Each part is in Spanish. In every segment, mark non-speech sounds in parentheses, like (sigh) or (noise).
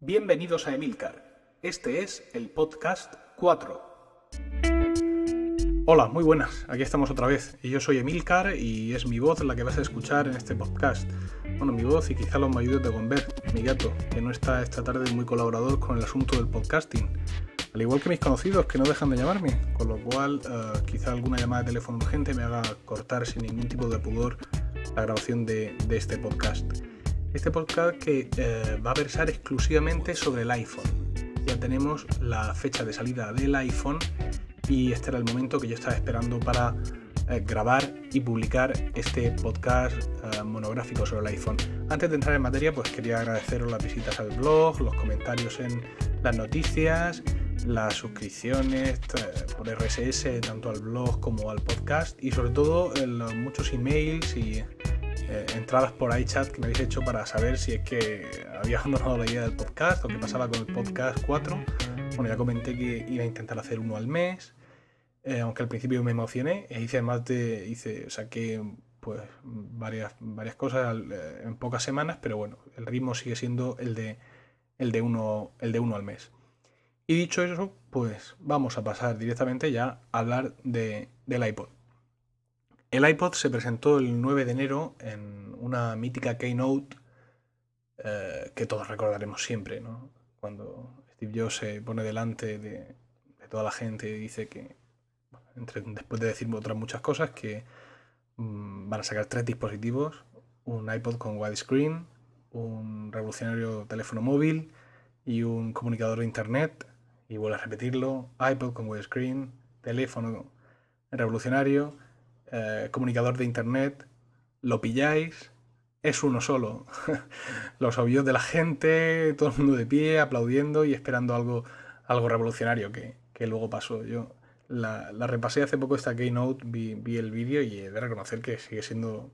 Bienvenidos a Emilcar. Este es el podcast 4. Hola, muy buenas. Aquí estamos otra vez. Yo soy Emilcar y es mi voz la que vas a escuchar en este podcast. Bueno, mi voz y quizá los mayudes de Gomber, mi gato, que no está esta tarde muy colaborador con el asunto del podcasting. Al igual que mis conocidos que no dejan de llamarme, con lo cual eh, quizá alguna llamada de teléfono urgente me haga cortar sin ningún tipo de pudor la grabación de este podcast. Este podcast que eh, va a versar exclusivamente sobre el iPhone. Ya tenemos la fecha de salida del iPhone y este era el momento que yo estaba esperando para eh, grabar y publicar este podcast eh, monográfico sobre el iPhone. Antes de entrar en materia, pues quería agradeceros las visitas al blog, los comentarios en las noticias, las suscripciones por RSS tanto al blog como al podcast y sobre todo los muchos emails y eh, entradas por iChat que me habéis hecho para saber si es que había abandonado la idea del podcast o qué pasaba con el podcast 4. Bueno, ya comenté que iba a intentar hacer uno al mes, eh, aunque al principio me emocioné e hice más de, hice, saqué pues varias, varias cosas eh, en pocas semanas, pero bueno, el ritmo sigue siendo el de, el de, uno, el de uno al mes. Y dicho eso, pues vamos a pasar directamente ya a hablar de, del iPod. El iPod se presentó el 9 de enero en una mítica keynote eh, que todos recordaremos siempre, ¿no? Cuando Steve Jobs se pone delante de, toda la gente y dice que, después de decir otras muchas cosas, que mm, van a sacar tres dispositivos, un iPod con widescreen, un revolucionario teléfono móvil y un comunicador de internet. Y vuelvo a repetirlo, iPod con widescreen, teléfono revolucionario eh, comunicador de internet, lo pilláis, es uno solo. (laughs) Los obvios de la gente, todo el mundo de pie, aplaudiendo y esperando algo, algo revolucionario que, luego pasó. Yo la, repasé hace poco esta Keynote, vi, vi el vídeo y he de reconocer que sigue siendo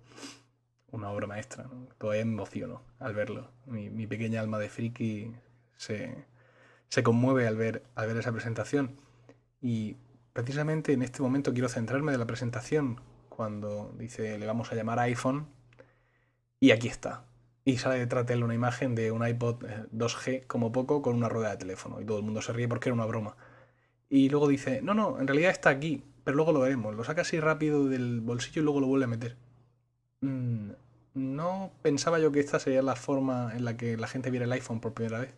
una obra maestra. Todavía me emociono al verlo. Mi, pequeña alma de friki se, se conmueve al ver, al ver esa presentación. Y precisamente en este momento quiero centrarme de la presentación cuando dice le vamos a llamar iPhone y aquí está. Y sale detrás de él una imagen de un iPod 2G eh, como poco con una rueda de teléfono y todo el mundo se ríe porque era una broma. Y luego dice, no, no, en realidad está aquí, pero luego lo veremos. Lo saca así rápido del bolsillo y luego lo vuelve a meter. Mm, no pensaba yo que esta sería la forma en la que la gente viera el iPhone por primera vez.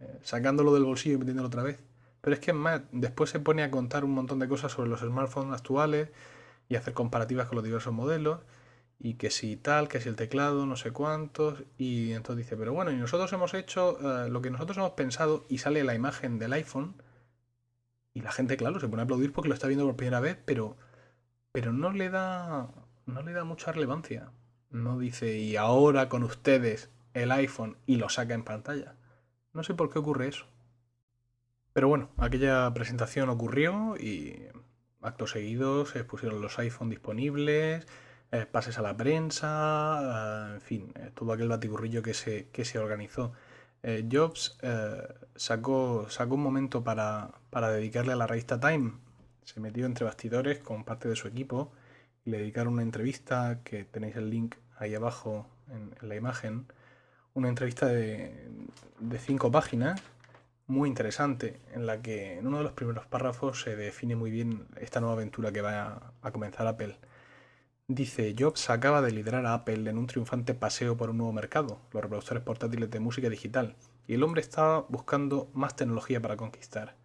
Eh, sacándolo del bolsillo y metiéndolo otra vez. Pero es que más, después se pone a contar un montón de cosas sobre los smartphones actuales y hacer comparativas con los diversos modelos y que si tal, que si el teclado, no sé cuántos, y entonces dice, pero bueno, y nosotros hemos hecho eh, lo que nosotros hemos pensado y sale la imagen del iPhone y la gente, claro, se pone a aplaudir porque lo está viendo por primera vez, pero, pero no le da no le da mucha relevancia. No dice, y ahora con ustedes el iPhone y lo saca en pantalla. No sé por qué ocurre eso. Pero bueno, aquella presentación ocurrió y actos seguidos se pusieron los iPhone disponibles, eh, pases a la prensa, eh, en fin, eh, todo aquel baticurrillo que se, que se organizó. Jobs sacó, sacó un momento para, para dedicarle a la revista Time. Se metió entre bastidores con parte de su equipo y le dedicaron una entrevista que tenéis el link ahí abajo en, la imagen. Una entrevista de, de cinco páginas muy interesante en la que en uno de los primeros párrafos se define muy bien esta nueva aventura que va a, comenzar Apple. Dice, Jobs acaba de liderar a Apple en un triunfante paseo por un nuevo mercado, los reproductores portátiles de música digital, y el hombre estaba buscando más tecnología para conquistar.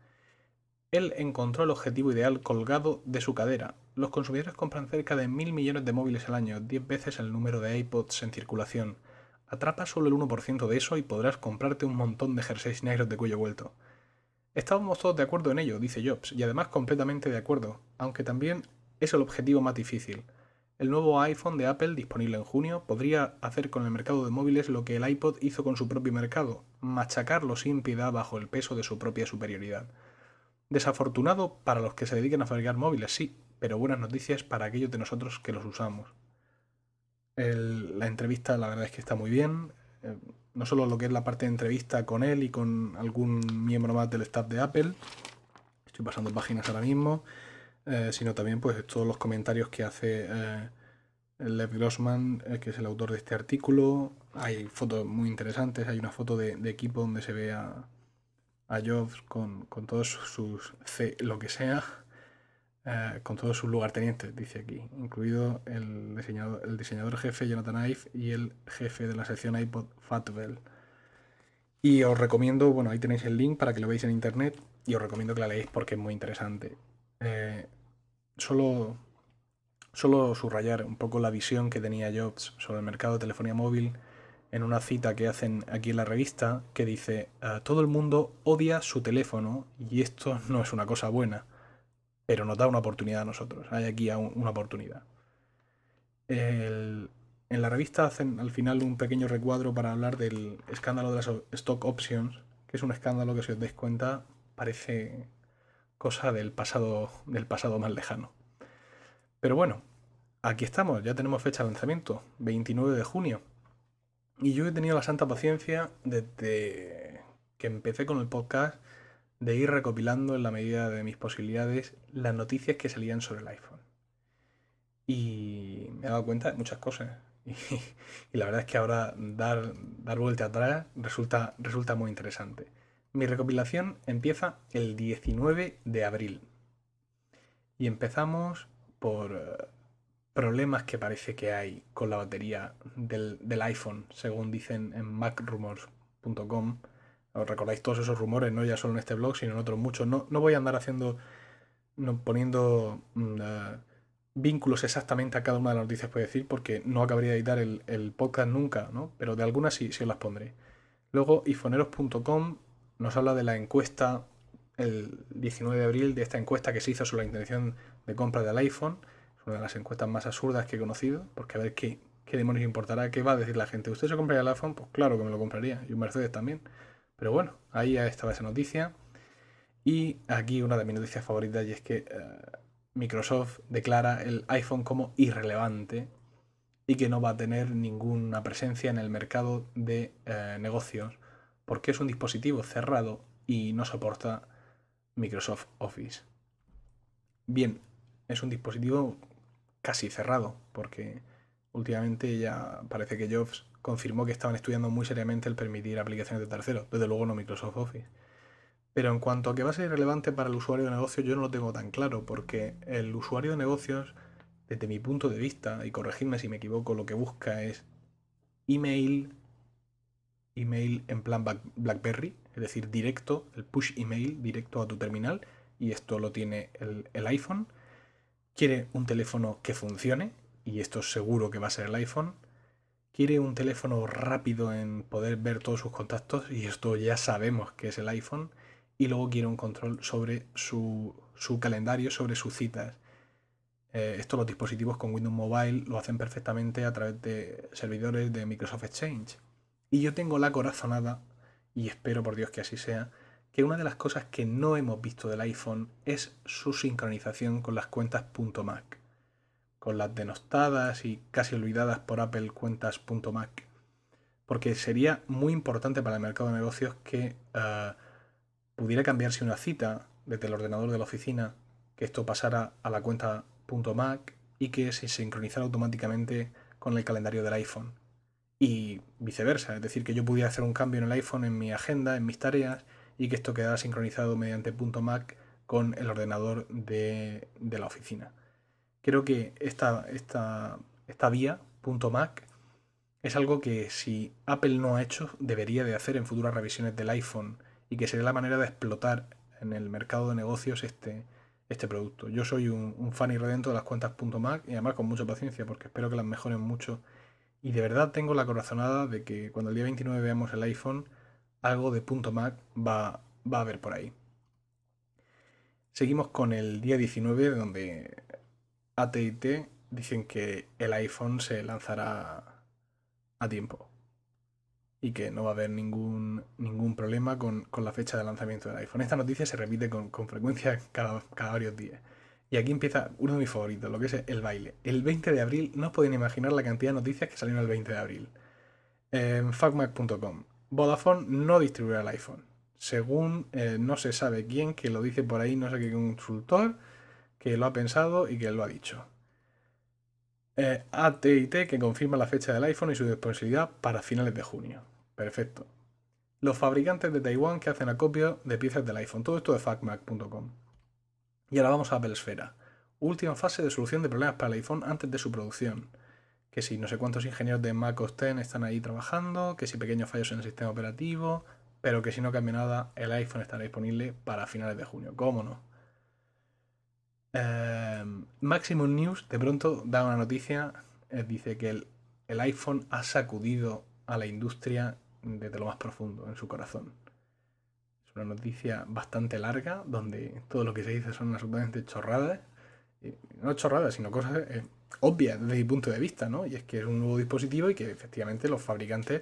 Él encontró el objetivo ideal colgado de su cadera. Los consumidores compran cerca de mil millones de móviles al año, 10 veces el número de iPods en circulación. Atrapa solo el 1% de eso y podrás comprarte un montón de jerseys negros de cuello vuelto. Estábamos todos de acuerdo en ello, dice Jobs, y además completamente de acuerdo, aunque también es el objetivo más difícil. El nuevo iPhone de Apple, disponible en junio, podría hacer con el mercado de móviles lo que el iPod hizo con su propio mercado, machacarlo sin piedad bajo el peso de su propia superioridad. Desafortunado para los que se dediquen a fabricar móviles, sí, pero buenas noticias para aquellos de nosotros que los usamos la entrevista la verdad es que está muy bien. Eh, no solo lo que es la parte de entrevista con él y con algún miembro más del staff de Apple. Estoy pasando páginas ahora mismo. Eh, sino también pues todos los comentarios que hace Lev Grossman, eh, que es el autor de este artículo. Hay fotos muy interesantes, hay una foto de, equipo donde se ve a, Jobs con, todos sus C, lo que sea, eh, con todos sus lugartenientes, dice aquí, incluido el diseñador, el diseñador jefe Jonathan Ive y el jefe de la sección iPod Fatwell. Y os recomiendo, bueno, ahí tenéis el link para que lo veáis en internet y os recomiendo que la leáis porque es muy interesante. Eh, solo, solo subrayar un poco la visión que tenía Jobs sobre el mercado de telefonía móvil en una cita que hacen aquí en la revista que dice, ah, todo el mundo odia su teléfono y esto no es una cosa buena, pero nos da una oportunidad a nosotros. Hay aquí una oportunidad. en la revista hacen al final un pequeño recuadro para hablar del escándalo de las stock options, que es un escándalo que si os dais cuenta parece cosa del pasado, del pasado más lejano. Pero bueno, aquí estamos, ya tenemos fecha de lanzamiento, 29 de junio. Y yo he tenido la santa paciencia desde que empecé con el podcast de ir recopilando en la medida de mis posibilidades las noticias que salían sobre el iPhone. Y me he dado cuenta de muchas cosas. (laughs) Y, la verdad es que ahora dar, dar vuelta atrás resulta, resulta muy interesante. Mi recopilación empieza el 19 de abril. Y empezamos por eh, problemas que parece que hay con la batería del, iPhone, según dicen en macrumors.com. Recordáis todos esos rumores, no ya solo en este blog, sino en otros muchos. No, no voy a andar haciendo, no, poniendo mm, eh, vínculos exactamente a cada una de las noticias, puedo decir, porque no acabaría de editar el, podcast nunca, ¿no? Pero de algunas sí, sí os las pondré. Luego, ifoneros.com nos habla de la encuesta el 19 de abril, de esta encuesta que se hizo sobre la intención de compra del iPhone. Es una de las encuestas más absurdas que he conocido, porque a ver qué, qué demonios importará, qué va a decir la gente. ¿Usted se compraría el iPhone? Pues claro que me lo compraría, y un Mercedes también. Pero bueno, ahí estaba esa noticia. Y aquí una de mis noticias favoritas, y es que eh, Microsoft declara el iPhone como irrelevante y que no va a tener ninguna presencia en el mercado de eh, negocios porque es un dispositivo cerrado y no soporta Microsoft Office. Bien, es un dispositivo casi cerrado, porque últimamente ya parece que Jobs confirmó que estaban estudiando muy seriamente el permitir aplicaciones de terceros, desde luego no Microsoft Office. Pero en cuanto a que va a ser relevante para el usuario de negocios, yo no lo tengo tan claro, porque el usuario de negocios, desde mi punto de vista, y corregidme si me equivoco, lo que busca es email, email en plan BlackBerry, es decir, directo, el push email directo a tu terminal, y esto lo tiene el, iPhone. Quiere un teléfono que funcione, y esto seguro que va a ser el iPhone. Quiere un teléfono rápido en poder ver todos sus contactos, y esto ya sabemos que es el iPhone. Y luego quiere un control sobre su, calendario, sobre sus citas. Eh, esto los dispositivos con Windows Mobile lo hacen perfectamente a través de servidores de Microsoft Exchange. Y yo tengo la corazonada, y espero por Dios que así sea, que una de las cosas que no hemos visto del iPhone es su sincronización con las cuentas .mac, con las denostadas y casi olvidadas por Apple cuentas .mac, porque sería muy importante para el mercado de negocios que eh, pudiera cambiarse una cita desde el ordenador de la oficina, que esto pasara a la cuenta .mac y que se sincronizara automáticamente con el calendario del iPhone y viceversa, es decir, que yo pudiera hacer un cambio en el iPhone en mi agenda, en mis tareas y que esto quedara sincronizado mediante .mac con el ordenador de, la oficina. Creo que esta, esta, esta vía .mac es algo que si Apple no ha hecho, debería de hacer en futuras revisiones del iPhone y que sería la manera de explotar en el mercado de negocios este, este producto. Yo soy un, un fan y redento de las cuentas .mac y además con mucha paciencia porque espero que las mejoren mucho y de verdad tengo la corazonada de que cuando el día 29 veamos el iPhone, algo de punto .mac va, va a haber por ahí. Seguimos con el día 19, donde AT&T dicen que el iPhone se lanzará a tiempo y que no va a haber ningún, ningún problema con, la fecha de lanzamiento del iPhone. Esta noticia se repite con, frecuencia cada, cada varios días. Y aquí empieza uno de mis favoritos, lo que es el baile. El 20 de abril, no os podéis imaginar la cantidad de noticias que salieron el 20 de abril. En. Vodafone no distribuirá el iPhone. Según eh, no se sabe quién, que lo dice por ahí, no sé qué consultor, que lo ha pensado y que lo ha dicho. Eh, AT&T que confirma la fecha del iPhone y su disponibilidad para finales de junio. Perfecto. Los fabricantes de Taiwán que hacen acopio de piezas del iPhone. Todo esto de facmac.com. Y ahora vamos a Apple Esfera. Última fase de solución de problemas para el iPhone antes de su producción. Que si no sé cuántos ingenieros de Mac OS X están ahí trabajando, que si pequeños fallos en el sistema operativo, pero que si no cambia nada, el iPhone estará disponible para finales de junio. ¿Cómo no? Em, Maximum News de pronto da una noticia, eh, dice que el, el, iPhone ha sacudido a la industria desde lo más profundo, en su corazón. Es una noticia bastante larga, donde todo lo que se dice son absolutamente chorradas. no chorradas, sino cosas eh, obvias desde mi punto de vista, ¿no? Y es que es un nuevo dispositivo y que efectivamente los fabricantes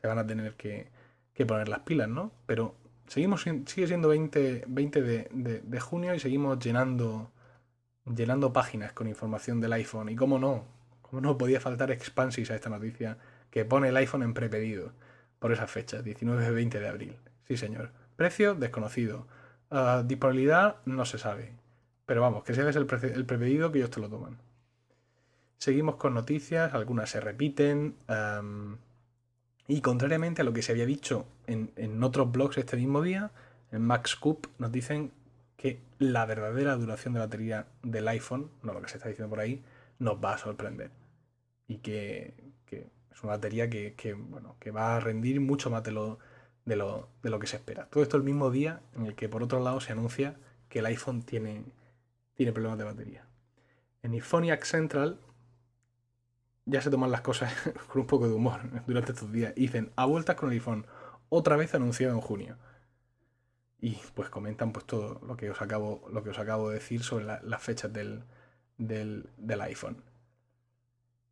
se van a tener que, que poner las pilas, ¿no? Pero seguimos sigue siendo 20, 20 de, de, de junio y seguimos llenando llenando páginas con información del iPhone. Y cómo no, cómo no podía faltar Expansis a esta noticia que pone el iPhone en prepedido por esa fecha, 19-20 de abril. Sí, señor. Precio desconocido. Uh, disponibilidad no se sabe. Pero vamos, que sea el, pre el prepedido que ellos te lo toman. Seguimos con noticias, algunas se repiten. Y contrariamente a lo que se había dicho en, en otros blogs este mismo día, en Max nos dicen la verdadera duración de batería del iPhone, no lo que se está diciendo por ahí, nos va a sorprender. Y que, es una batería que, bueno, que va a rendir mucho más de lo, de, lo, de lo que se espera. Todo esto el mismo día en el que por otro lado se anuncia que el iPhone tiene, tiene problemas de batería. En iPhoniac Central ya se toman las cosas (laughs) con un poco de humor durante estos días. dicen, a vueltas con el iPhone, otra vez anunciado en junio y pues comentan pues todo lo que os acabo, lo que os acabo de decir sobre las fechas del, del, iPhone.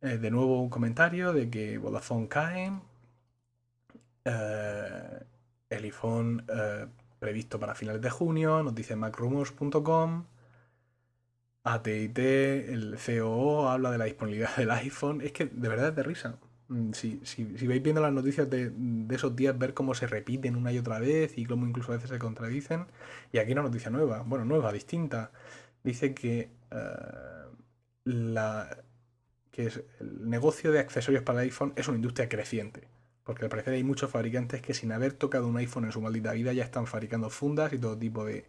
Eh, de nuevo un comentario de que Vodafone cae. Eh, el iPhone eh, previsto para finales de junio, nos dice macrumors.com. AT&T, el COO habla de la disponibilidad del iPhone. Es que de verdad es de risa. Mm, si, si, si, vais viendo las noticias de, esos días, ver cómo se repiten una y otra vez y cómo incluso a veces se contradicen. Y aquí una noticia nueva, bueno, nueva, distinta. Dice que, eh, la, que es, el negocio de accesorios para el iPhone es una industria creciente. Porque al parecer hay muchos fabricantes que sin haber tocado un iPhone en su maldita vida ya están fabricando fundas y todo tipo de,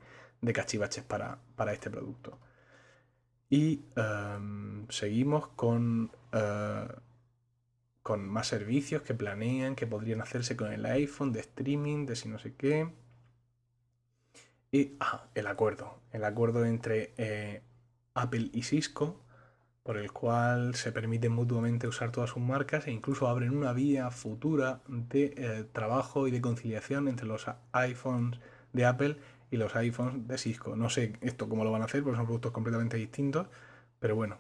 cachivaches para, para, este producto. Y um, seguimos con... Uh, con más servicios que planean, que podrían hacerse con el iPhone, de streaming, de si no sé qué. Y ah, el acuerdo, el acuerdo entre eh, Apple y Cisco, por el cual se permiten mutuamente usar todas sus marcas e incluso abren una vía futura de eh, trabajo y de conciliación entre los iPhones de Apple y los iPhones de Cisco. No sé esto cómo lo van a hacer, porque son productos completamente distintos, pero bueno,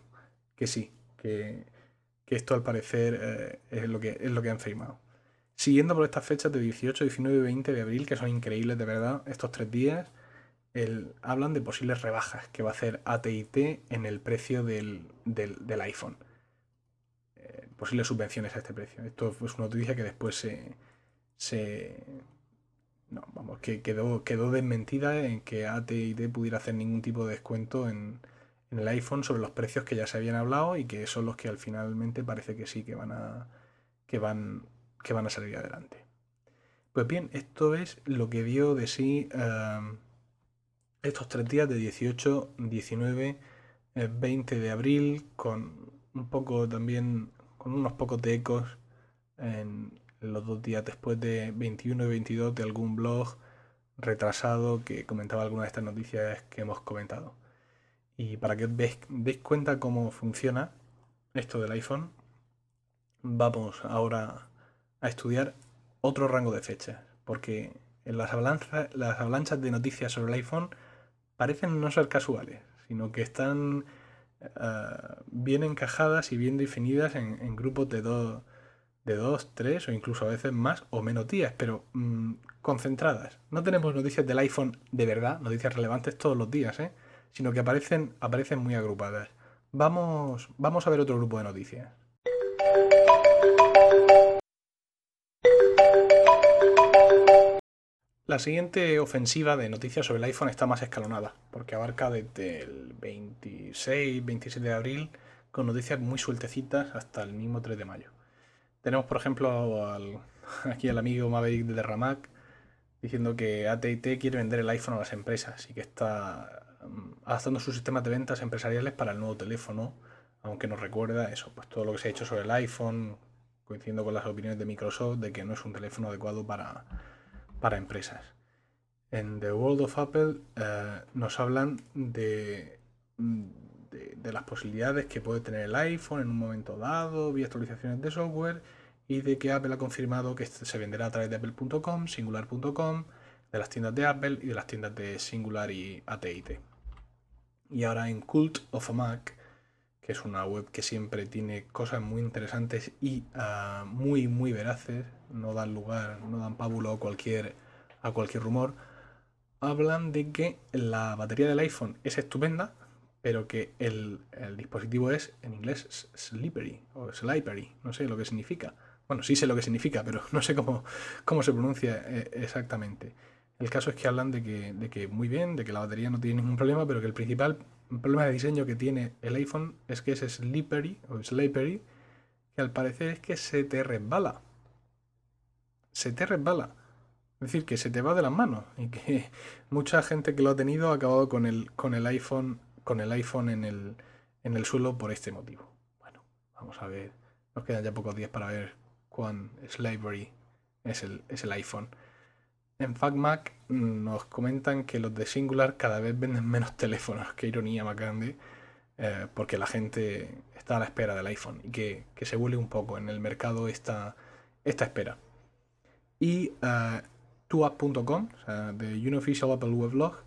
que sí, que que esto al parecer eh, es, lo que, es lo que han firmado. Siguiendo por estas fechas de 18, 19 y 20 de abril, que son increíbles de verdad, estos tres días, hablan de posibles rebajas que va a hacer ATT en el precio del, iPhone. Eh, posibles subvenciones a este precio. Esto es una noticia que después se. se no, vamos, que quedó, quedó desmentida en que ATT pudiera hacer ningún tipo de descuento en, en el iPhone sobre los precios que ya se habían hablado y que son los que al finalmente parece que sí que van a que van que van a salir adelante. Pues bien, esto es lo que dio de sí em, estos tres días de 18, 19, 20 de abril con un poco también con unos pocos de ecos en los dos días después de 21 y 22 de algún blog retrasado que comentaba algunas de estas noticias que hemos comentado. Y para que os deis cuenta cómo funciona esto del iPhone, vamos ahora a estudiar otro rango de fechas. Porque en las, las avalanchas de noticias sobre el iPhone parecen no ser casuales, sino que están eh, bien encajadas y bien definidas en, grupos de dos, de dos, tres o incluso a veces más o menos días, pero mm, concentradas. No tenemos noticias del iPhone de verdad, noticias relevantes todos los días, ¿eh? Sino que aparecen, aparecen muy agrupadas. Vamos, vamos a ver otro grupo de noticias. La siguiente ofensiva de noticias sobre el iPhone está más escalonada, porque abarca desde el 26, 27 de abril con noticias muy sueltecitas hasta el mismo 3 de mayo. Tenemos, por ejemplo, (laughs) aquí al amigo Maverick de Ramac diciendo que ATT quiere vender el iPhone a las empresas y que está adaptando sus sistemas de ventas empresariales para el nuevo teléfono, aunque nos recuerda eso, pues todo lo que se ha hecho sobre el iPhone, coincidiendo con las opiniones de Microsoft de que no es un teléfono adecuado para, para empresas. En The World of Apple eh, nos hablan de, de, las posibilidades que puede tener el iPhone en un momento dado, vía actualizaciones de software, y de que Apple ha confirmado que se venderá a través de apple.com, singular.com, de las tiendas de Apple y de las tiendas de Singular y ATT. Y ahora en Cult of a Mac, que es una web que siempre tiene cosas muy interesantes y ah, muy, muy veraces, no dan lugar, no dan pábulo a cualquier, a cualquier rumor, hablan de que la batería del iPhone es estupenda, pero que el, dispositivo es en inglés slippery o slippery, no sé lo que significa. Bueno, sí sé lo que significa, pero (laughs) no sé cómo, cómo se pronuncia eh, exactamente. El caso es que hablan de que, de que muy bien, de que la batería no tiene ningún problema, pero que el principal problema de diseño que tiene el iPhone es que es slippery o slippery, que al parecer es que se te resbala. Se te resbala. Es decir, que se te va de las manos y que (laughs) mucha gente que lo ha tenido ha acabado con el, con el iPhone, con el iPhone en el, en el suelo por este motivo. Bueno, vamos a ver. Nos quedan ya pocos días para ver cuán slavery es el, es el iPhone. En FacMac nos comentan que los de Singular cada vez venden menos (laughs) teléfonos. Qué ironía más grande. Eh, porque la gente está a la espera del iPhone y que, se vuelve un poco en el mercado esta, esta espera. Y uh, tuapp.com, o sea, de Unofficial Apple Weblog,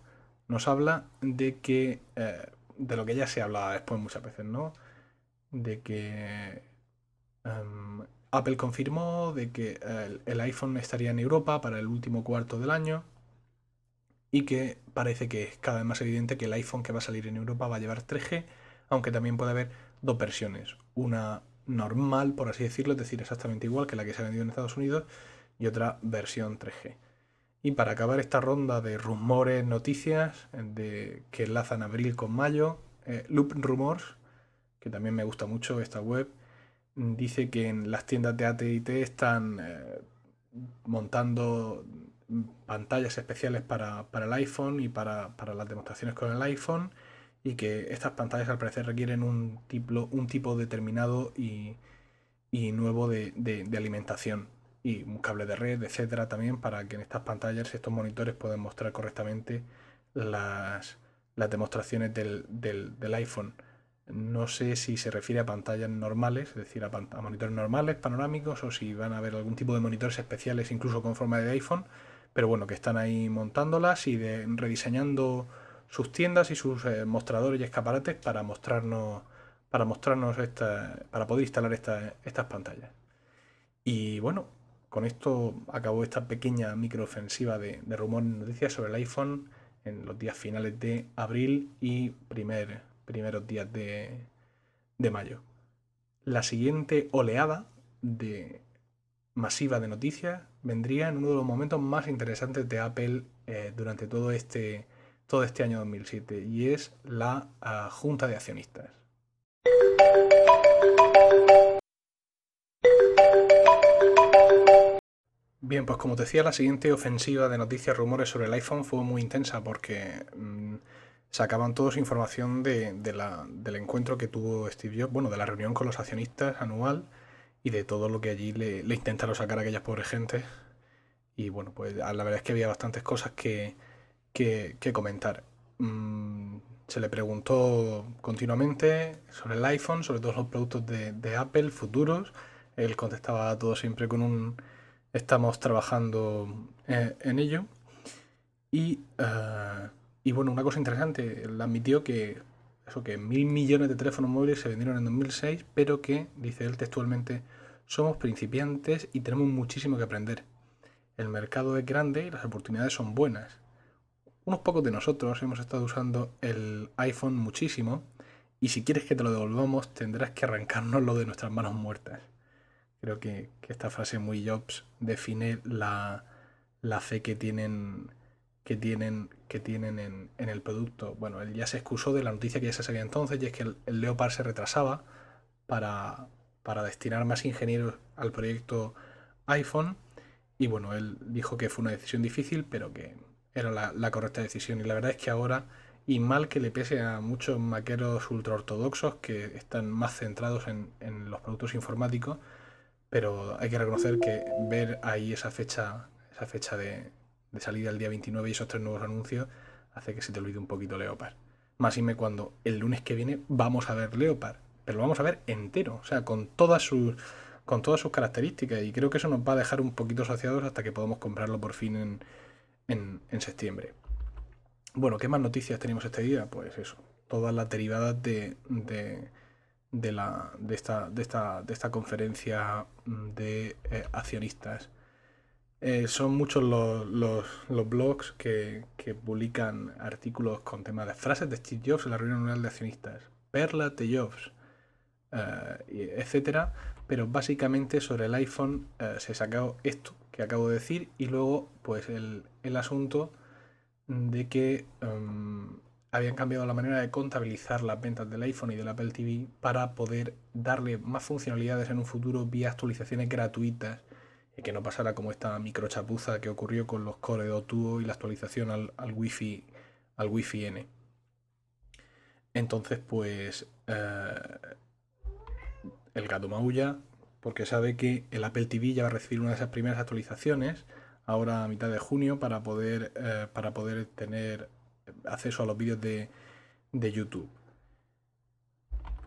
nos habla de que, eh, de lo que ya se hablaba después muchas veces, ¿no? De que em, Apple confirmó de que el, iPhone estaría en Europa para el último cuarto del año y que parece que es cada vez más evidente que el iPhone que va a salir en Europa va a llevar 3G, aunque también puede haber dos versiones, una normal, por así decirlo, es decir, exactamente igual que la que se ha vendido en Estados Unidos, y otra versión 3G. Y para acabar esta ronda de rumores, noticias de, que enlazan abril con mayo, eh, Loop Rumors, que también me gusta mucho esta web, dice que en las tiendas de AT&T están eh, montando pantallas especiales para, el iPhone y para, las demostraciones con el iPhone y que estas pantallas al parecer requieren un tipo, un tipo determinado y, nuevo de, de alimentación y un cable de red, etcétera, también para que en estas pantallas estos monitores puedan mostrar correctamente las, las demostraciones del, del, iPhone. No sé si se refiere a pantallas normales, es decir, a, monitores normales, panorámicos, o si van a haber algún tipo de monitores especiales, incluso con forma de iPhone, pero bueno, que están ahí montándolas y rediseñando sus tiendas y sus eh, mostradores y escaparates para mostrarnos, para mostrarnos esta, para poder instalar estas pantallas. Y bueno, con esto acabó esta pequeña microofensiva de, de rumores y noticias sobre el iPhone en los días finales de abril y primer, primeros días de, mayo. La siguiente oleada de masiva de noticias vendría en uno de los momentos más interesantes de Apple eh, durante todo este, todo este año 2007 y es la ah, Junta de Accionistas. Bien, pues como te decía, la siguiente ofensiva de noticias, rumores sobre el iPhone fue muy intensa porque mm, sacaban todos información de, la, del encuentro que tuvo Steve Jobs, bueno, de la reunión con los accionistas anual y de todo lo que allí le, intentaron sacar a aquellas pobres gentes. Y bueno, pues la verdad es que había bastantes cosas que, que, comentar. Mm, se le preguntó continuamente sobre el iPhone, sobre todos los productos de, de Apple futuros. Él contestaba todo siempre con un Estamos trabajando eh, en ello. Y, eh, y, bueno, una cosa interesante, él admitió que eso que mil millones de teléfonos móviles se vendieron en 2006, pero que, dice él textualmente, somos principiantes y tenemos muchísimo que aprender. El mercado es grande y las oportunidades son buenas. Unos pocos de nosotros hemos estado usando el iPhone muchísimo y si quieres que te lo devolvamos tendrás que arrancárnoslo de nuestras manos muertas. Creo que, esta frase muy Jobs define la, fe que tienen que tienen, que tienen en, el producto. Bueno, él ya se excusó de la noticia que ya se sabía entonces, y es que el, Leopard se retrasaba para, para destinar más ingenieros al proyecto iPhone. Y bueno, él dijo que fue una decisión difícil, pero que era la, correcta decisión. Y la verdad es que ahora, y mal que le pese a muchos maqueros ultraortodoxos que están más centrados en, los productos informáticos, pero hay que reconocer que ver ahí esa fecha, esa fecha de, de salida el día 29 y esos tres nuevos anuncios hace que se te olvide un poquito Leopard. Más y me cuando el lunes que viene vamos a ver Leopard, pero lo vamos a ver entero, o sea, con todas sus con todas sus características y creo que eso nos va a dejar un poquito saciados hasta que podamos comprarlo por fin en, en, septiembre. Bueno, ¿qué más noticias tenemos este día? Pues eso, todas las derivadas de, de, la, de, esta, de, esta, de esta conferencia de eh, accionistas. Eh, son muchos los, los, blogs que, que, publican artículos con temas de frases de Steve Jobs en la reunión anual de accionistas, perlas de Jobs, eh, etcétera. Pero básicamente sobre el iPhone se sacado esto que acabo de decir y luego pues el, asunto de que em, habían cambiado la manera de contabilizar las ventas del iPhone y del Apple TV para poder darle más funcionalidades en un futuro vía actualizaciones gratuitas que no pasara como esta microchapuza que ocurrió con los Core 2 Duo y la actualización al, al Wi-Fi al Wi-Fi N. Entonces, pues eh, el gato maulla, porque sabe que el Apple TV ya va a recibir una de esas primeras actualizaciones ahora a mitad de junio para poder, eh, para poder tener acceso a los vídeos de, YouTube.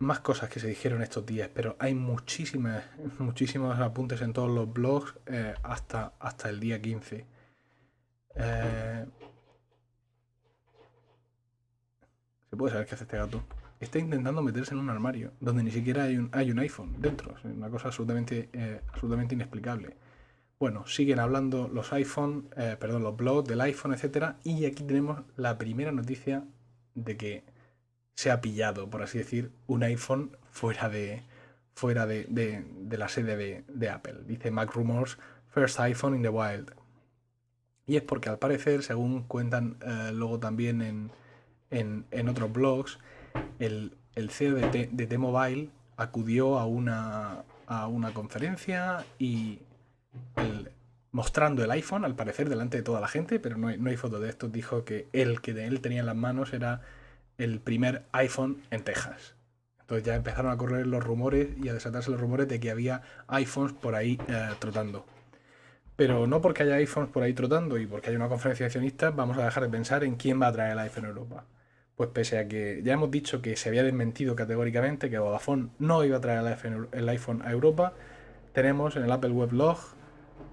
Más cosas que se dijeron estos días, pero hay muchísimas, muchísimos apuntes en todos los blogs eh, hasta, hasta el día 15. Eh, ¿Se puede saber qué hace este gato? está intentando meterse en un armario donde ni siquiera hay un, hay un iPhone dentro. Es una cosa absolutamente, eh, absolutamente inexplicable. Bueno, siguen hablando los iPhone, perdón, los blogs del iPhone, etcétera, y aquí tenemos la primera noticia de que se ha pillado, por así decir, un iPhone fuera de fuera de, la sede de, Apple. Dice Mac Rumors, First iPhone in the Wild. Y es porque al parecer, según cuentan eh, luego también en, en, en otros blogs, el, CEO de, T-Mobile acudió a una, a una conferencia y mostrando el iPhone, al parecer, delante de toda la gente, pero no hay, no hay foto de esto, dijo que el que de él tenía en las manos era el primer iPhone en Texas. Entonces ya empezaron a correr los rumores y a desatarse los rumores de que había iPhones por ahí eh, trotando. Pero no porque haya iPhones por ahí trotando y porque haya una conferencia de accionistas, vamos a dejar de pensar en quién va a traer el iPhone a Europa pues pese a que ya hemos dicho que se había desmentido categóricamente que Vodafone no iba a traer el iPhone, a Europa, tenemos en el Apple Weblog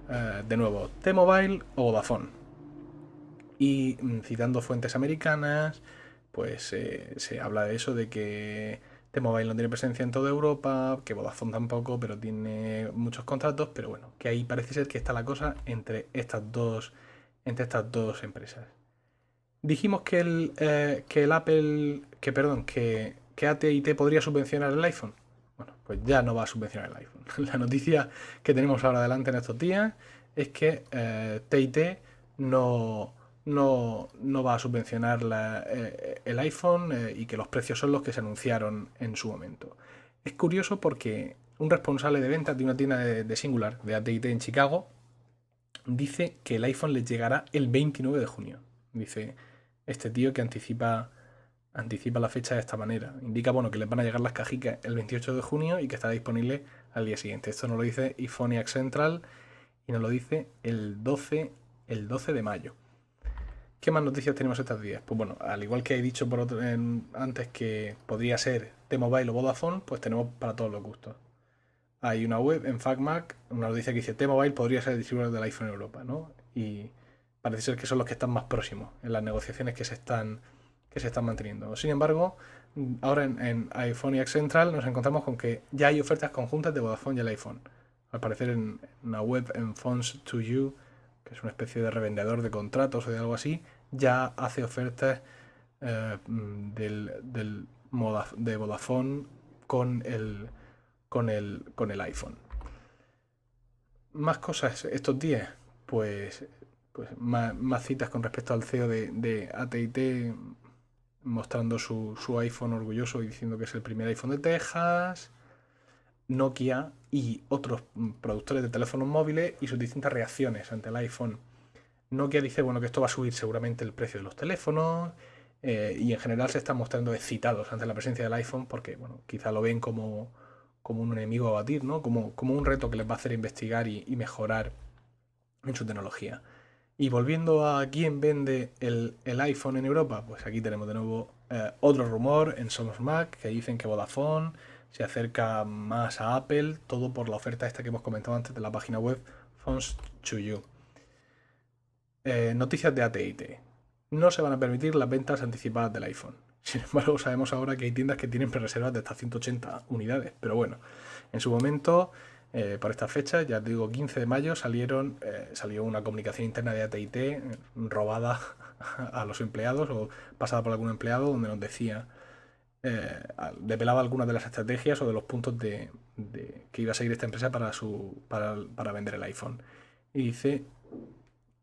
eh, de nuevo T-Mobile o Vodafone. Y mm, citando fuentes americanas, pues eh, se habla de eso, de que T-Mobile no tiene presencia en toda Europa, que Vodafone tampoco, pero tiene muchos contratos, pero bueno, que ahí parece ser que está la cosa entre estas dos, entre estas dos empresas. Dijimos que el, eh, que el Apple, que perdón, que, que AT&T podría subvencionar el iPhone. Bueno, pues ya no va a subvencionar el iPhone. (laughs) La noticia que tenemos ahora adelante en estos días es que eh, TIT no, no, no, va a subvencionar eh, el iPhone eh, y que los precios son los que se anunciaron en su momento. Es curioso porque un responsable de ventas de una tienda de, Singular, de AT&T en Chicago, dice que el iPhone les llegará el 29 de junio. Dice, este tío que anticipa, anticipa la fecha de esta manera. Indica bueno, que les van a llegar las cajicas el 28 de junio y que estará disponible al día siguiente. Esto nos lo dice iPhoniac Central y nos lo dice el 12, el 12 de mayo. ¿Qué más noticias tenemos estos días? Pues bueno, al igual que he dicho antes que podría ser T-Mobile o Vodafone, pues tenemos para todos los gustos. Hay una web en FacMac, una noticia que dice T-Mobile podría ser el distribuidor del iPhone en Europa, ¿no? Y parece ser que son los que están más próximos en las negociaciones que se están, que se están manteniendo. Sin embargo, ahora en, en iPhone y X Central nos encontramos con que ya hay ofertas conjuntas de Vodafone y el iPhone. Al parecer en una web en Phones to You, que es una especie de revendedor de contratos o de algo así, ya hace ofertas eh, del, del de Vodafone con el, con el, con el iPhone. Más cosas estos días, pues pues más, citas con respecto al CEO de, de ATT mostrando su, su, iPhone orgulloso y diciendo que es el primer iPhone de Texas. Nokia y otros productores de teléfonos móviles y sus distintas reacciones ante el iPhone. Nokia dice bueno que esto va a subir seguramente el precio de los teléfonos eh, y en general se están mostrando excitados ante la presencia del iPhone porque bueno quizá lo ven como, como un enemigo a batir, ¿no? como, como un reto que les va a hacer investigar y, mejorar en su tecnología. Y volviendo a quién vende el, iPhone en Europa, pues aquí tenemos de nuevo eh, otro rumor en Somos Mac que dicen que Vodafone se acerca más a Apple, todo por la oferta esta que hemos comentado antes de la página web Phones to You. Eh, noticias de AT&T. No se van a permitir las ventas anticipadas del iPhone. (laughs) Sin embargo, sabemos ahora que hay tiendas que tienen pre-reservas de hasta 180 unidades. Pero bueno, en su momento, eh, por esta fecha, ya digo 15 de mayo, salieron, eh, salió una comunicación interna de AT&T robada (laughs) a los empleados o pasada por algún empleado donde nos decía eh, develaba algunas de las estrategias o de los puntos de, que iba a seguir esta empresa para, su, para, vender el iPhone. Y dice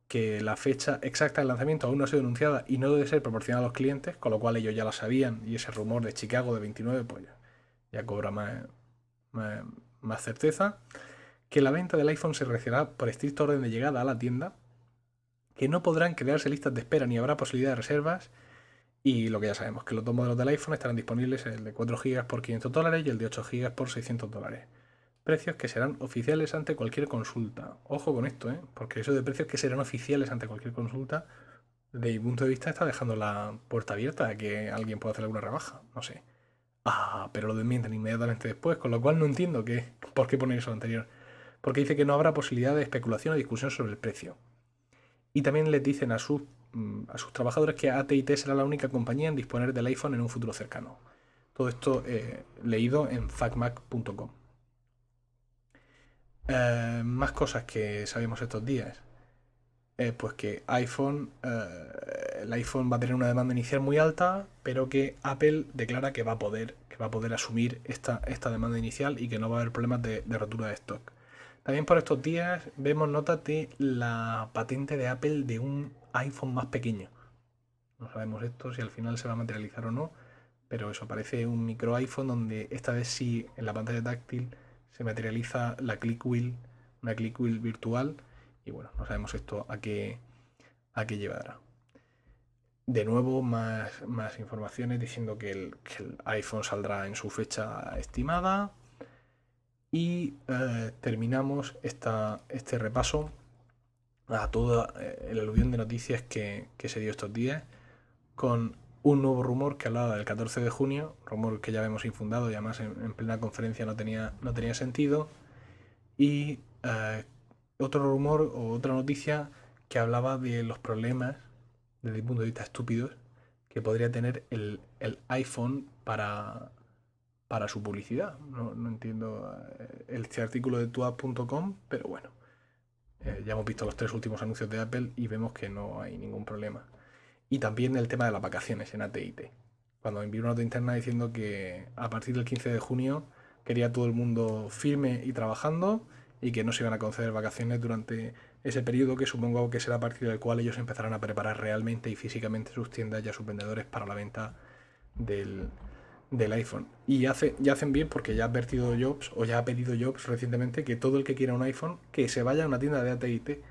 que la fecha exacta del lanzamiento aún no ha sido anunciada y no debe ser proporcionada a los clientes, con lo cual ellos ya la sabían y ese rumor de Chicago de 29 pues ya, cobra más, más, certeza. Que la venta del iPhone se realizará por estricto orden de llegada a la tienda, que no podrán crearse listas de espera ni habrá posibilidad de reservas y lo que ya sabemos, que los dos modelos del iPhone estarán disponibles, el de 4 GB por 500 dólares y el de 8 GB por 600 dólares. Precios que serán oficiales ante cualquier consulta. Ojo con esto, ¿eh? porque eso de precios que serán oficiales ante cualquier consulta, de mi punto de vista, está dejando la puerta abierta a que alguien pueda hacer alguna rebaja. No sé. Ah, pero lo desmienten inmediatamente después, con lo cual no entiendo qué, por qué poner eso anterior. Porque dice que no habrá posibilidad de especulación o discusión sobre el precio. Y también le dicen a sus Mm, a sus trabajadores que AT&T será la única compañía en disponer del iPhone en un futuro cercano. Todo esto eh, leído en facmac.com. Eh, más cosas que sabemos estos días. Eh, pues que iPhone, el iPhone va a tener una demanda inicial muy alta, pero que Apple declara que va a poder, que va a poder asumir esta, esta demanda inicial y que no va a haber problemas de, de rotura de stock. También por estos días vemos notas de la patente de Apple de un iPhone más pequeño. No sabemos esto, si al final se va a materializar o no, pero eso parece un micro iPhone donde esta vez sí en la pantalla táctil se materializa la click wheel, una click wheel virtual y bueno, no sabemos esto a qué, a qué llevará. De nuevo, más, más informaciones diciendo que el, iPhone saldrá en su fecha estimada. Y eh, terminamos esta, este repaso a todo eh, el aluvión de noticias que, se dio estos días con un nuevo rumor que hablaba del 14 de junio, rumor que ya vemos infundado y además en, plena conferencia no tenía, no tenía sentido, y eh, otro rumor o otra noticia que hablaba de los problemas, desde mi punto de vista estúpidos, que podría tener el, iPhone para, para su publicidad. No, entiendo eh, este artículo de tuapp.com, pero bueno. Eh, ya hemos visto los tres últimos anuncios de Apple y vemos que no hay ningún problema. Y también el tema de las vacaciones en ATT. Cuando envió una nota interna diciendo que a partir del 15 de junio quería todo el mundo firme y trabajando y que no se iban a conceder vacaciones durante ese periodo que supongo que será a partir del cual ellos empezarán a preparar realmente y físicamente sus tiendas y a sus vendedores para la venta del, del iPhone. Y hace, ya hacen bien porque ya ha advertido Jobs o ya ha pedido Jobs recientemente que todo el que quiera un iPhone que se vaya a una tienda de AT&T.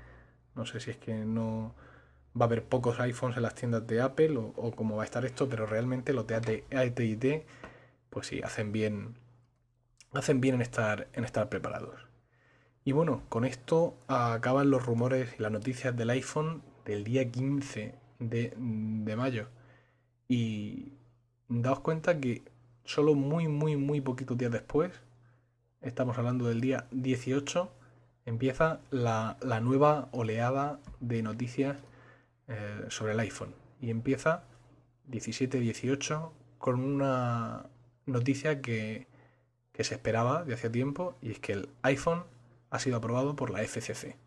No sé si es que no va a haber pocos iPhones en las tiendas de Apple o, cómo va a estar esto, pero realmente los de AT&T pues sí, hacen bien hacen bien en estar en estar preparados. Y bueno, con esto acaban los rumores y las noticias del iPhone del día 15 de, de mayo. Y daos cuenta que solo muy, muy, muy poquitos días después, estamos hablando del día 18, empieza la, nueva oleada de noticias eh, sobre el iPhone. Y empieza 17-18 con una noticia que, que se esperaba de hace tiempo y es que el iPhone ha sido aprobado por la FCC.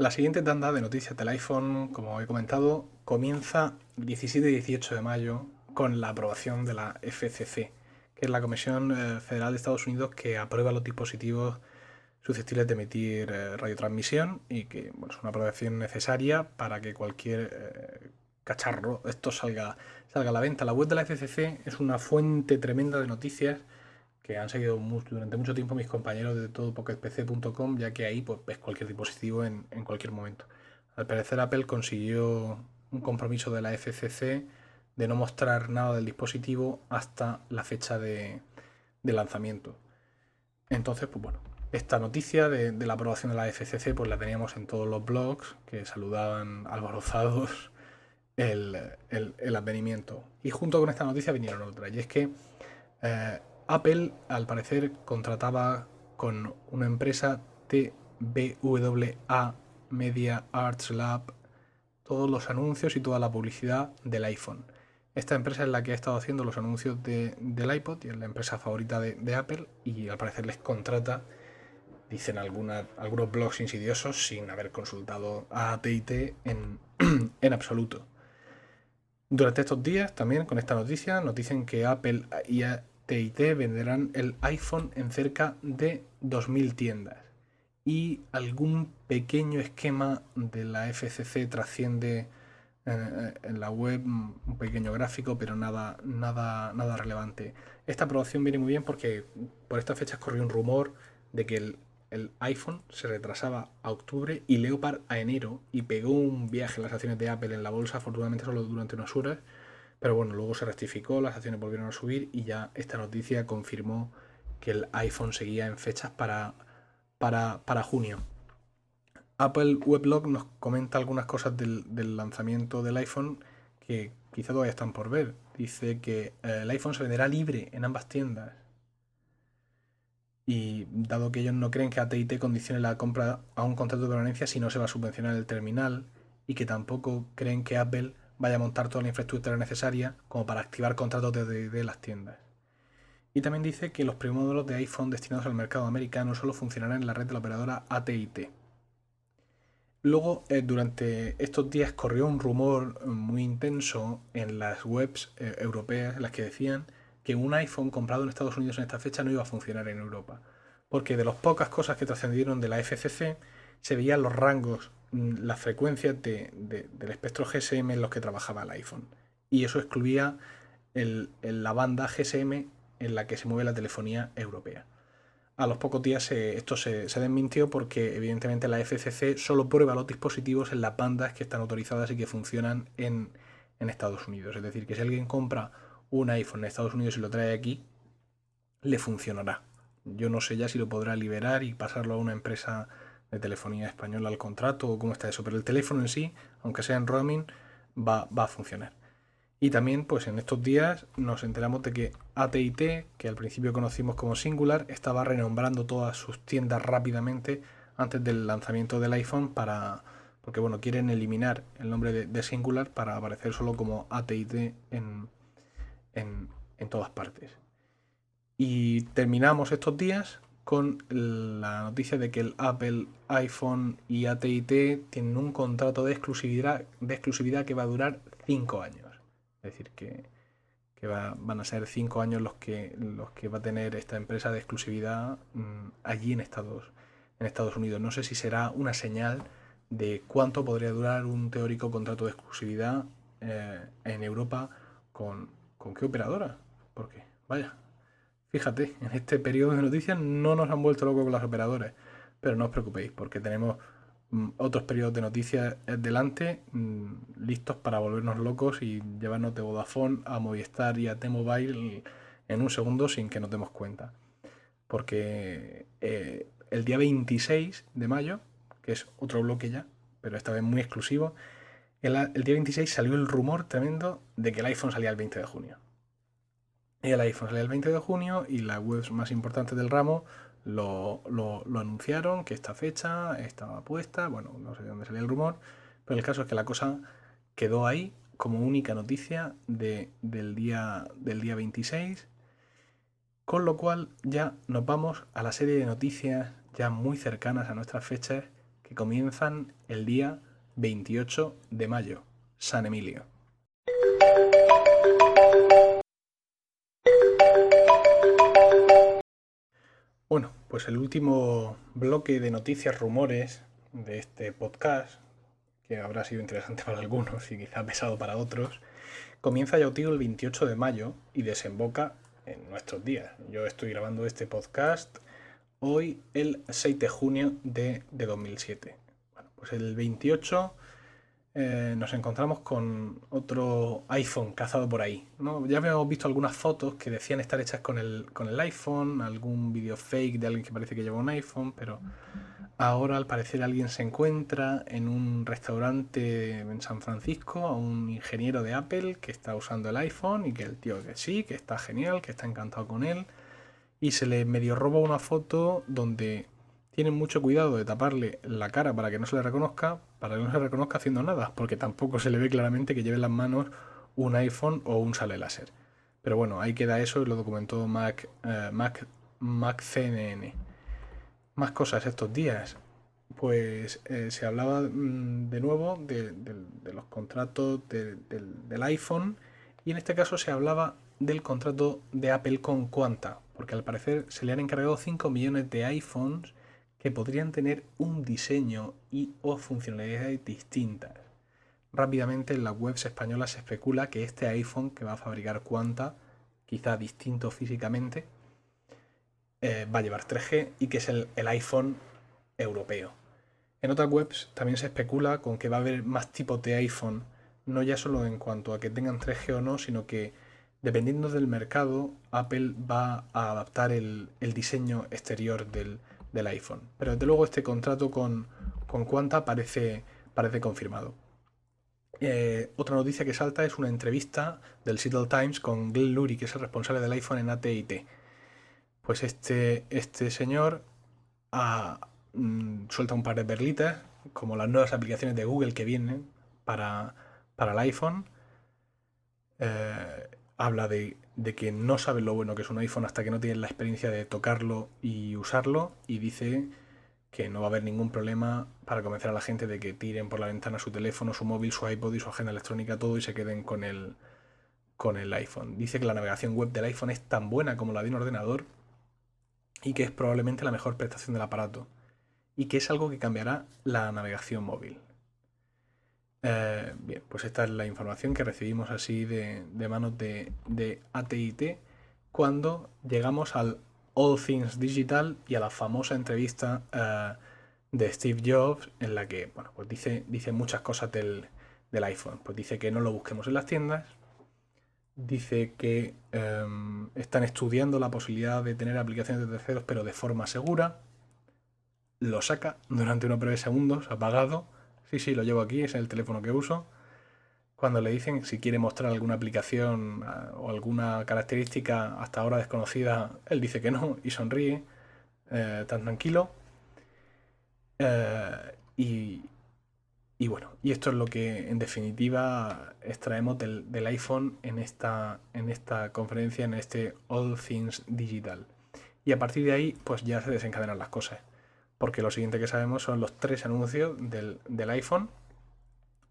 La siguiente tanda de noticias del iPhone, como he comentado, comienza el 17 y 18 de mayo con la aprobación de la FCC, es la Comisión eh, Federal de Estados Unidos que aprueba los dispositivos susceptibles de emitir eh, radiotransmisión y que es una aprobación necesaria para que cualquier eh, cacharro, esto salga, salga a la venta. La web de la FCC es una fuente tremenda de noticias que han seguido durante mucho tiempo mis compañeros de todopocketpc.com, ya que ahí pues, ves cualquier dispositivo en, cualquier momento. Al parecer Apple consiguió un compromiso de la FCC de no mostrar nada del dispositivo hasta la fecha de, lanzamiento. Entonces, pues bueno, esta noticia de, la aprobación de la FCC pues la teníamos en todos los blogs que saludaban alborozados (laughs) el, el, advenimiento. Y junto con esta noticia vinieron otras, y es que eh, Apple, al parecer, contrataba con una empresa TBWA Media Arts Lab todos los anuncios y toda la publicidad del iPhone. Esta empresa es la que ha estado haciendo los anuncios del iPod y es la empresa favorita de, Apple y al parecer les contrata, dicen algunos blogs insidiosos, sin haber consultado a AT&T en, (clears throat) en absoluto. Durante estos días, también con esta noticia, nos dicen que Apple y TIT venderán el iPhone en cerca de 2.000 tiendas y algún pequeño esquema de la FCC trasciende eh, en la web un pequeño gráfico, pero nada, nada, nada relevante. Esta aprobación viene muy bien porque por estas fechas corrió un rumor de que el, el, iPhone se retrasaba a octubre y Leopard a enero y pegó un viaje a las acciones de Apple en la bolsa, afortunadamente solo durante unas horas pero bueno, luego se rectificó, las acciones volvieron a subir y ya esta noticia confirmó que el iPhone seguía en fechas para, para, junio. Apple Weblog nos comenta algunas cosas del, lanzamiento del iPhone que quizá todavía están por ver. Dice que eh, el iPhone se venderá libre en ambas tiendas. Y dado que ellos no creen que AT&T condicione la compra a un contrato de permanencia si no se va a subvencionar el terminal y que tampoco creen que Apple vaya a montar toda la infraestructura necesaria como para activar contratos de, las tiendas. Y también dice que los premódulos de iPhone destinados al mercado americano solo funcionarán en la red de la operadora AT&T. Luego, eh, durante estos días corrió un rumor muy intenso en las webs eh, europeas en las que decían que un iPhone comprado en Estados Unidos en esta fecha no iba a funcionar en Europa. Porque de las pocas cosas que trascendieron de la FCC se veían los rangos Mm, las frecuencias del espectro GSM en los que trabajaba el iPhone. Y eso excluía la banda GSM en la que se mueve la telefonía europea. A los pocos días esto se, desmintió porque evidentemente la FCC solo prueba los dispositivos en las bandas que están autorizadas y que funcionan en, en Estados Unidos. Es decir, que si alguien compra un iPhone en Estados Unidos y lo trae aquí, le funcionará. Yo no sé ya si lo podrá liberar y pasarlo a una empresa de telefonía española al contrato o cómo está eso, pero el teléfono en sí, aunque sea en roaming, va, a funcionar. Y también, pues en estos días nos enteramos de que ATT, que al principio conocimos como Singular, estaba renombrando todas sus tiendas rápidamente antes del lanzamiento del iPhone para. porque bueno, quieren eliminar el nombre de, Singular para aparecer solo como ATT en, en, en todas partes. Y terminamos estos días con la noticia de que el Apple, iPhone y AT&T tienen un contrato de exclusividad, de exclusividad que va a durar 5 años. Es decir, que, van a ser 5 años los que, los que va a tener esta empresa de exclusividad mm, allí en Estados, en Estados Unidos. No sé si será una señal de cuánto podría durar un teórico contrato de exclusividad eh, en Europa con, con qué operadora. Porque, vaya, Fíjate, en este periodo de noticias no nos han vuelto locos con las operadoras, pero no os preocupéis porque tenemos otros periodos de noticias delante mm, listos para volvernos locos y llevarnos de Vodafone a Movistar y a T-Mobile en un segundo sin que nos demos cuenta. Porque eh, el día 26 de mayo, que es otro bloque ya, pero esta vez muy exclusivo, el, día 26 salió el rumor tremendo de que el iPhone salía el 20 de junio. El iPhone sale el 20 de junio y las webs más importantes del ramo lo, anunciaron, que esta fecha estaba puesta, bueno, no sé de dónde salía el rumor, pero el caso es que la cosa quedó ahí como única noticia del, día, del día 26, con lo cual ya nos vamos a la serie de noticias ya muy cercanas a nuestras fechas que comienzan el día 28 de mayo, San Emilio. Bueno, pues el último bloque de noticias, rumores de este podcast, que habrá sido interesante (laughs) para algunos y quizá pesado para otros, comienza ya el 28 de mayo y desemboca en nuestros días. Yo estoy grabando este podcast hoy el 6 de junio de, 2007. Bueno, pues el 28 eh, nos encontramos con otro iPhone cazado por ahí. Ya habíamos visto algunas fotos que decían estar hechas con el, con el iPhone, algún vídeo fake de alguien que parece que lleva un iPhone, pero ahora al parecer alguien se encuentra en un restaurante en San Francisco a un ingeniero de Apple que está usando el iPhone y que el tío que sí, que está genial, que está encantado con él. Y se le medio roba una foto donde tienen mucho cuidado de taparle la cara para que no se le reconozca, para que no se reconozca haciendo nada, porque tampoco se le ve claramente que lleve en las manos un iPhone o un sale láser. Pero bueno, ahí queda eso y lo documentó Mac, eh, Mac, Mac CNN. Más cosas estos días. Pues eh, se hablaba mm, de nuevo de, los contratos del iPhone y en este caso se hablaba del contrato de Apple con Quanta, porque al parecer se le han encargado 5 millones de iPhones que podrían tener un diseño y o funcionalidades distintas. Rápidamente en las webs españolas se especula que este iPhone que va a fabricar Quanta, quizá distinto físicamente, eh, va a llevar 3G y que es el, iPhone europeo. En otras webs también se especula con que va a haber más tipos de iPhone, no ya solo en cuanto a que tengan 3G o no, sino que dependiendo del mercado, Apple va a adaptar el diseño exterior del, del iPhone. Pero desde luego este contrato con, con Quanta parece, parece confirmado. Eh, otra noticia que salta es una entrevista del Seattle Times con Glenn Lurie, que es el responsable del iPhone en AT&T. Pues este, este señor mm, suelta un par de perlitas, como las nuevas aplicaciones de Google que vienen para, para el iPhone. Eh, habla de, que no saben lo bueno que es un iPhone hasta que no tienen la experiencia de tocarlo y usarlo y dice que no va a haber ningún problema para convencer a la gente de que tiren por la ventana su teléfono, su móvil, su iPod y su agenda electrónica, todo y se queden con el, con el iPhone. Dice que la navegación web del iPhone es tan buena como la de un ordenador y que es probablemente la mejor prestación del aparato y que es algo que cambiará la navegación móvil. Eh, bien, pues esta es la información que recibimos así de, manos de, de ATT cuando llegamos al All Things Digital y a la famosa entrevista eh, de Steve Jobs en la que, bueno, pues dice, dice muchas cosas del, iPhone. Pues dice que no lo busquemos en las tiendas, dice que em, están estudiando la posibilidad de tener aplicaciones de terceros pero de forma segura, lo saca durante unos breves segundos apagado Sí, sí, lo llevo aquí, es el teléfono que uso. Cuando le dicen si quiere mostrar alguna aplicación ah, o alguna característica hasta ahora desconocida, él dice que no y sonríe, eh, tan tranquilo. Eh, y, bueno, y esto es lo que en definitiva extraemos del, iPhone en esta, en esta conferencia, en este All Things Digital. Y a partir de ahí, pues ya se desencadenan las cosas porque lo siguiente que sabemos son los tres anuncios del, iPhone,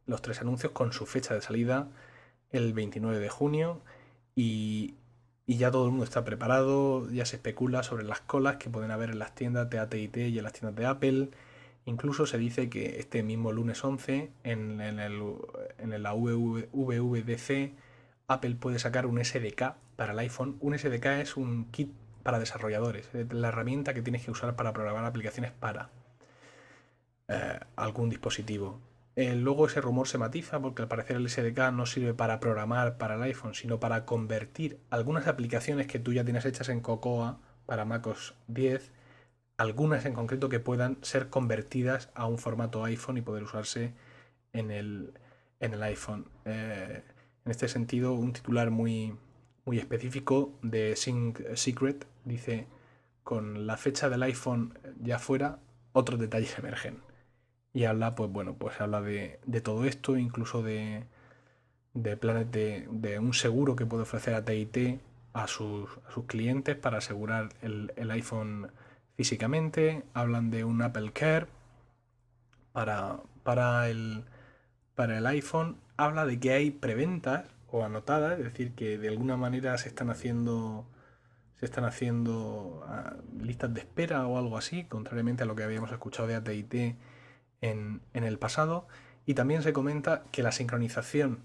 los tres anuncios con su fecha de salida el 29 de junio y, ya todo el mundo está preparado, ya se especula sobre las colas que pueden haber en las tiendas de AT&T y en las tiendas de Apple. Incluso se dice que este mismo lunes 11 en, en, el, en la VVDC Apple puede sacar un SDK para el iPhone. Un SDK es un kit para desarrolladores, la herramienta que tienes que usar para programar aplicaciones para eh, algún dispositivo. Eh, luego ese rumor se matiza porque al parecer el SDK no sirve para programar para el iPhone, sino para convertir algunas aplicaciones que tú ya tienes hechas en Cocoa para MacOS 10, algunas en concreto que puedan ser convertidas a un formato iPhone y poder usarse en el, en el iPhone. Eh, en este sentido, un titular muy, muy específico de Sync Secret. Dice, con la fecha del iPhone ya fuera, otros detalles emergen. Y habla, pues bueno, pues habla de, todo esto, incluso de, de planes de, un seguro que puede ofrecer a TIT a sus, clientes para asegurar el, iPhone físicamente. Hablan de un Apple Care para, para, el, para el iPhone. Habla de que hay preventas o anotadas, es decir, que de alguna manera se están haciendo se están haciendo ah, listas de espera o algo así, contrariamente a lo que habíamos escuchado de AT&T en, en el pasado. Y también se comenta que la sincronización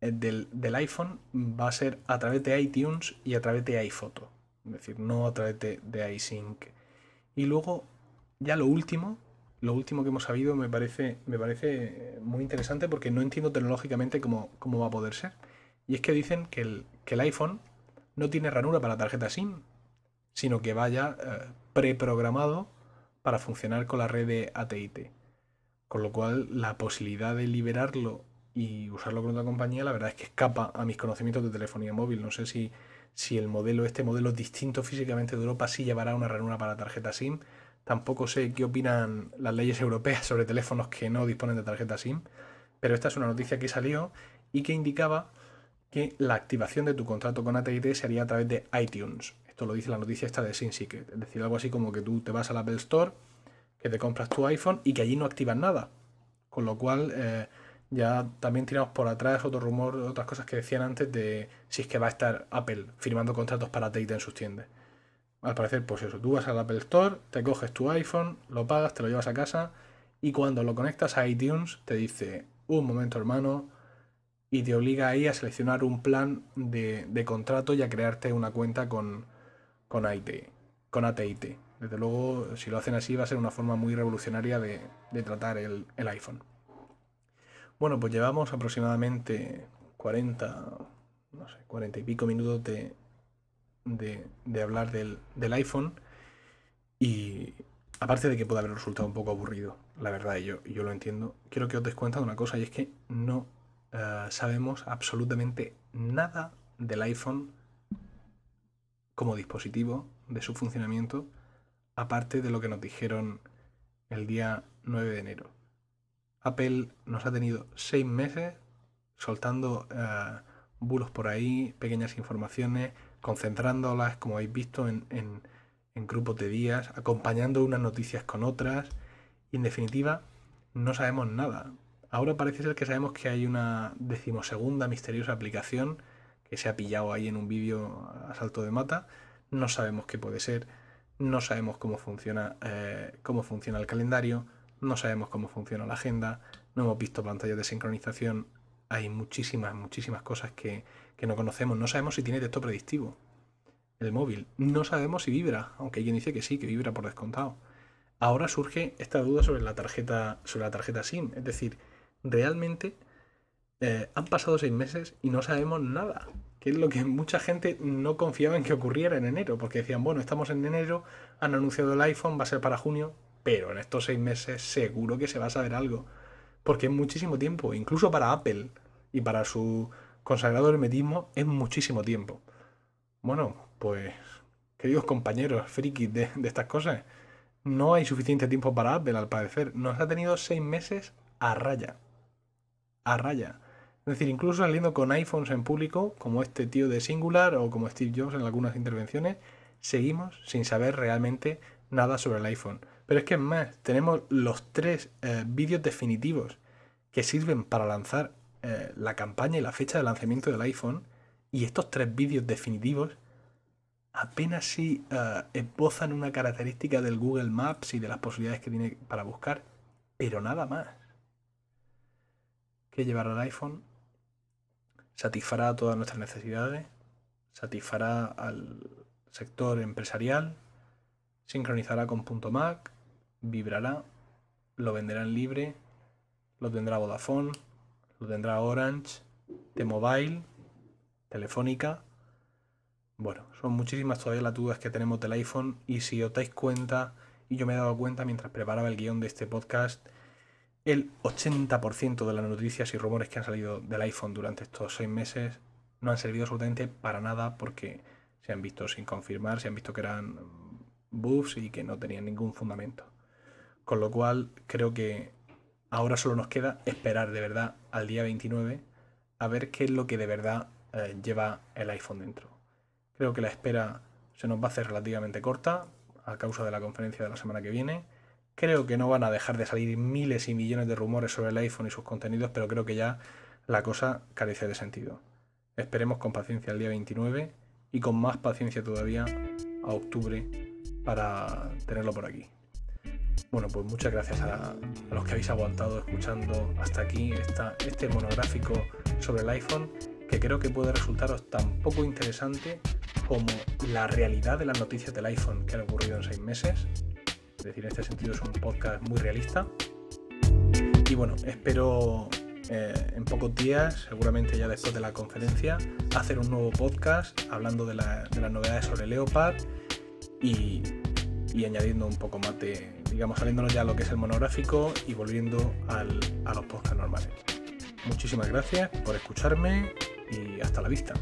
eh, del, iPhone va a ser a través de iTunes y a través de iPhoto. Es decir, no a través de, de iSync. Y luego, ya lo último, lo último que hemos sabido me parece, me parece muy interesante porque no entiendo tecnológicamente cómo, cómo va a poder ser. Y es que dicen que el, que el iPhone no tiene ranura para tarjeta SIM, sino que vaya eh, preprogramado para funcionar con la red de AT&T. Con lo cual, la posibilidad de liberarlo y usarlo con otra compañía, la verdad es que escapa a mis conocimientos de telefonía móvil. No sé si, si el modelo, este modelo distinto físicamente de Europa, sí llevará una ranura para tarjeta SIM. Tampoco sé qué opinan las leyes europeas sobre teléfonos que no disponen de tarjeta SIM. Pero esta es una noticia que salió y que indicaba que la activación de tu contrato con AT&T sería a través de iTunes. Esto lo dice la noticia esta de SimSecret. Es decir, algo así como que tú te vas al Apple Store, que te compras tu iPhone y que allí no activas nada. Con lo cual... Eh, ya también tiramos por atrás otro rumor, otras cosas que decían antes de si es que va a estar Apple firmando contratos para Tate en sus tiendas. Al parecer, pues eso, tú vas al Apple Store, te coges tu iPhone, lo pagas, te lo llevas a casa y cuando lo conectas a iTunes te dice, un momento hermano, y te obliga ahí a seleccionar un plan de, contrato y a crearte una cuenta con, con, con AT&T. Desde luego, si lo hacen así va a ser una forma muy revolucionaria de, tratar el iPhone. Bueno, pues llevamos aproximadamente 40, no sé, 40 y pico minutos de, de, hablar del, iPhone y aparte de que puede haber resultado un poco aburrido, la verdad, yo, yo lo entiendo, quiero que os des cuenta de una cosa y es que no eh, sabemos absolutamente nada del iPhone como dispositivo, de su funcionamiento, aparte de lo que nos dijeron el día 9 de enero. Apple nos ha tenido seis meses soltando eh, bulos por ahí, pequeñas informaciones, concentrándolas, como habéis visto, en, grupos de días, acompañando unas noticias con otras. Y en definitiva, no sabemos nada. Ahora parece ser que sabemos que hay una decimosegunda misteriosa aplicación que se ha pillado ahí en un vídeo a salto de mata. No sabemos qué puede ser. No sabemos cómo funciona, eh, cómo funciona el calendario no sabemos cómo funciona la agenda, no hemos visto pantallas de sincronización, hay muchísimas, muchísimas cosas que, no conocemos, no sabemos si tiene texto predictivo el móvil, no sabemos si vibra, aunque hay quien dice que sí, que vibra por descontado. Ahora surge esta duda sobre la tarjeta, sobre la tarjeta SIM, es decir, realmente eh, han pasado seis meses y no sabemos nada, que es lo que mucha gente no confiaba en que ocurriera en enero, porque decían, bueno, estamos en enero, han anunciado el iPhone, va a ser para junio, pero en estos seis meses seguro que se va a saber algo. Porque es muchísimo tiempo, incluso para Apple y para su consagrado hermetismo es muchísimo tiempo. Bueno, pues, queridos compañeros frikis de, estas cosas, no hay suficiente tiempo para Apple al parecer. Nos ha tenido seis meses a raya. A raya. Es decir, incluso saliendo con iPhones en público, como este tío de Singular o como Steve Jobs en algunas intervenciones, seguimos sin saber realmente nada sobre el iPhone. Pero es que es más, tenemos los tres eh, vídeos definitivos que sirven para lanzar eh, la campaña y la fecha de lanzamiento del iPhone. Y estos tres vídeos definitivos apenas si eh, esbozan una característica del Google Maps y de las posibilidades que tiene para buscar, pero nada más. ¿Qué llevará el iPhone? Satisfará todas nuestras necesidades, satisfará al sector empresarial, sincronizará con .Mac, vibrará, lo venderán libre, lo tendrá Vodafone, lo tendrá Orange, T-Mobile, Telefónica. Bueno, son muchísimas todavía las dudas que tenemos del iPhone y si os dais cuenta, y yo me he dado cuenta mientras preparaba el guion de este podcast, el 80% de las noticias y rumores que han salido del iPhone durante estos seis meses no han servido absolutamente para nada porque se han visto sin confirmar, se han visto que eran buffs y que no tenían ningún fundamento. Con lo cual creo que ahora solo nos queda esperar de verdad al día 29 a ver qué es lo que de verdad eh, lleva el iPhone dentro. Creo que la espera se nos va a hacer relativamente corta a causa de la conferencia de la semana que viene. Creo que no van a dejar de salir miles y millones de rumores sobre el iPhone y sus contenidos, pero creo que ya la cosa carece de sentido. Esperemos con paciencia el día 29 y con más paciencia todavía a octubre para tenerlo por aquí. Bueno, pues muchas gracias a, los que habéis aguantado escuchando hasta aquí este monográfico sobre el iPhone, que creo que puede resultaros tan poco interesante como la realidad de las noticias del iPhone que han ocurrido en seis meses. Es decir, en este sentido es un podcast muy realista. Y bueno, espero eh, en pocos días, seguramente ya después de la conferencia, hacer un nuevo podcast hablando de, las novedades sobre Leopard y, y, añadiendo un poco más de, digamos, saliéndonos ya a lo que es el monográfico y volviendo a los podcasts normales. Muchísimas gracias por escucharme y hasta la vista.